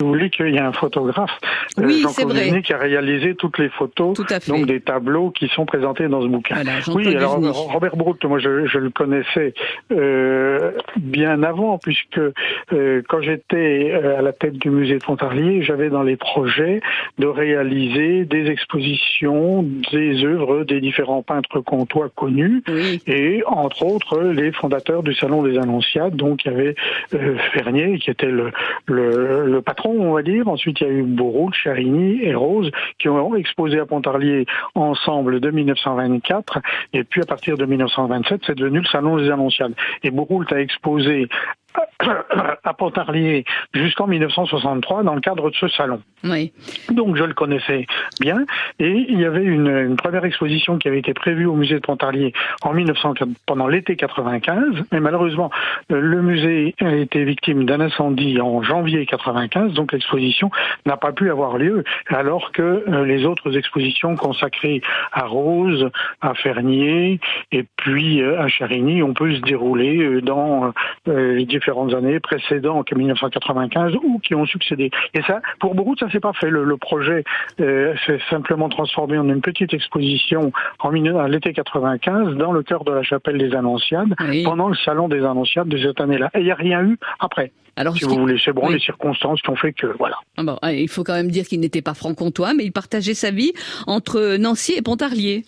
Vous voulez qu'il y a un photographe, euh, oui, Jean Covinet, qui a réalisé toutes les photos donc des tableaux qui sont présentés dans ce bouquin. oui, alors Robert Brout, moi je, je le connaissais euh, bien avant, puisque euh, quand j'étais euh, à la tête du musée de Pontarlier, j'avais dans les projets de réaliser des expositions des œuvres des différents peintres comtois connus, et entre autres les fondateurs du Salon des Annonciades, donc il y avait Fernier qui était le, le, le patron on va dire. Ensuite, il y a eu Bourreau, Charigny et Rose qui ont exposé à Pontarlier ensemble de 1924. Et puis, à partir de 1927, c'est devenu le Salon des Annonciades. Et Bourreau a exposé à Pontarlier jusqu'en 1963 dans le cadre de ce salon. Oui. Donc je le connaissais bien et il y avait une, première exposition qui avait été prévue au musée de Pontarlier en 1900 pendant l'été 95, mais malheureusement euh, le musée a été victime d'un incendie en janvier 95, donc l'exposition n'a pas pu avoir lieu alors que euh, les autres expositions consacrées à Rose, à Fernier et puis euh, à Charigny, on peut se dérouler dans les différentes années précédentes 1995 ou qui ont succédé. Et ça, pour beaucoup, ça s'est pas fait. Le, projet euh, s'est simplement transformé en une petite exposition en l'été 95 dans le cœur de la chapelle des Annonciades pendant le salon des Annonciades de cette année-là. Et il n'y a rien eu après. Alors, si vous voulez, c'est bon, les circonstances qui ont fait que, voilà. Ah bon, il faut quand même dire qu'il n'était pas franc-comtois, mais il partageait sa vie entre Nancy et Pontarlier.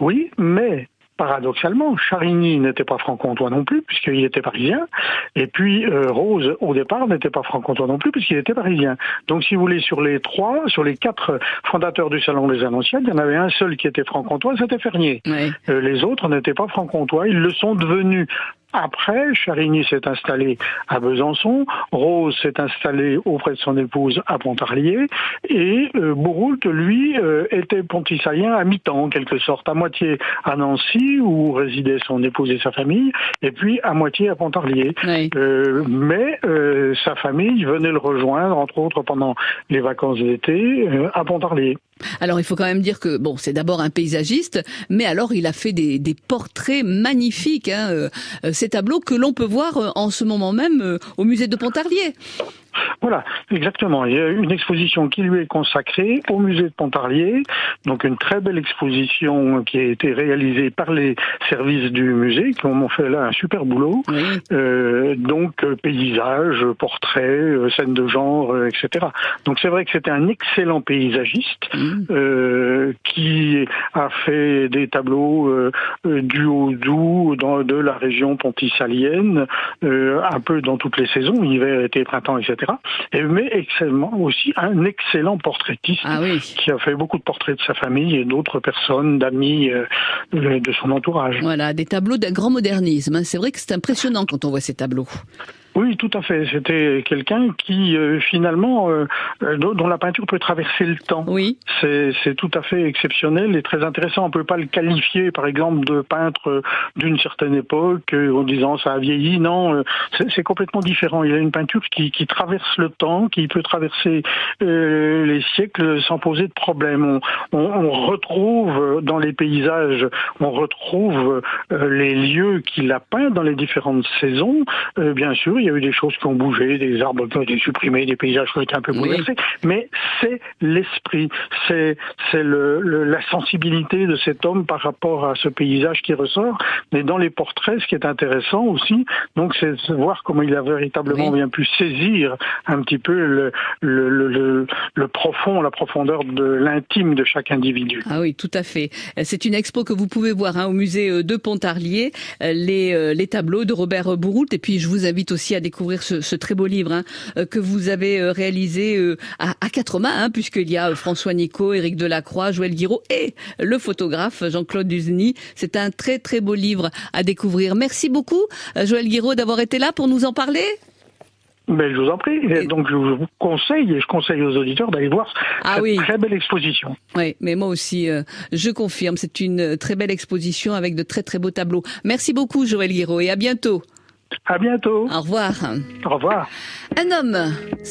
Oui, mais paradoxalement, Charigny n'était pas franc-comtois non plus, puisqu'il était parisien, et puis euh, Rose, au départ, n'était pas franc-comtois non plus, puisqu'il était parisien. Donc, si vous voulez, sur les trois, sur les quatre fondateurs du Salon des Annonciades, il y en avait un seul qui était franc-comtois, c'était Fernier. Euh, les autres n'étaient pas franc-comtois, ils le sont devenus après, Charigny s'est installé à Besançon, Rose s'est installée auprès de son épouse à Pontarlier, et euh, Bourroult, lui, euh, était pontissalien à mi-temps, en quelque sorte, à moitié à Nancy, où résidaient son épouse et sa famille, et puis à moitié à Pontarlier. Euh, mais euh, sa famille venait le rejoindre, entre autres pendant les vacances d'été, à Pontarlier. Alors il faut quand même dire que bon, c'est d'abord un paysagiste, mais alors il a fait des, des portraits magnifiques. Hein, euh, euh, ces tableaux que l'on peut voir euh, en ce moment même au musée de Pontarlier. Voilà, exactement. Il y a une exposition qui lui est consacrée au musée de Pontarlier, donc une très belle exposition qui a été réalisée par les services du musée, qui ont fait là un super boulot. Euh, donc euh, paysages, portraits, euh, scènes de genre, etc. Donc c'est vrai que c'était un excellent paysagiste mmh. Qui a fait des tableaux du Haut-Doubs, de la région pontissalienne, un peu dans toutes les saisons, hiver, été, printemps, etc mais excellent, aussi un excellent portraitiste ah qui a fait beaucoup de portraits de sa famille et d'autres personnes, d'amis euh, de son entourage. Voilà, des tableaux d'un grand modernisme. Hein. C'est vrai que c'est impressionnant quand on voit ces tableaux. Oui, tout à fait. C'était quelqu'un qui euh, finalement euh, euh, dont la peinture peut traverser le temps. Oui. C'est tout à fait exceptionnel et très intéressant. On peut pas le qualifier, par exemple, de peintre d'une certaine époque en disant ça a vieilli. Non, c'est complètement différent. Il a une peinture qui, qui traverse le temps, qui peut traverser les siècles sans poser de problème. On, on, on, retrouve dans les paysages, on retrouve les lieux qu'il a peints dans les différentes saisons. bien sûr, il y a eu des choses qui ont bougé, des arbres qui ont été supprimés, des paysages qui ont été un peu bouleversés, mais c'est l'esprit, c'est c'est le, la sensibilité de cet homme par rapport à ce paysage qui ressort. Mais dans les portraits, ce qui est intéressant aussi, donc c'est de voir comment il a véritablement bien pu saisir un petit peu le, le, le, profond, la profondeur de l'intime de chaque individu. Ah oui, tout à fait. C'est une expo que vous pouvez voir hein, au musée de Pontarlier, les, les tableaux de Robert Bourroult, et puis je vous invite aussi à découvrir ce, très beau livre hein, euh, que vous avez euh, réalisé euh, à, quatre mains, hein, puisqu'il y a François Nico, Éric Delacroix, Joël Guiraud et le photographe Jean-Claude Duzny. C'est un très très beau livre à découvrir. Merci beaucoup, Joël Guiraud, d'avoir été là pour nous en parler. Ben, je vous en prie. Donc, je vous conseille et je conseille aux auditeurs d'aller voir ah cette très belle exposition. Oui, mais moi aussi, je confirme. C'est une très belle exposition avec de très très beaux tableaux. Merci beaucoup, Joël Guiraud, et à bientôt. À bientôt. Au revoir. Au revoir. Un homme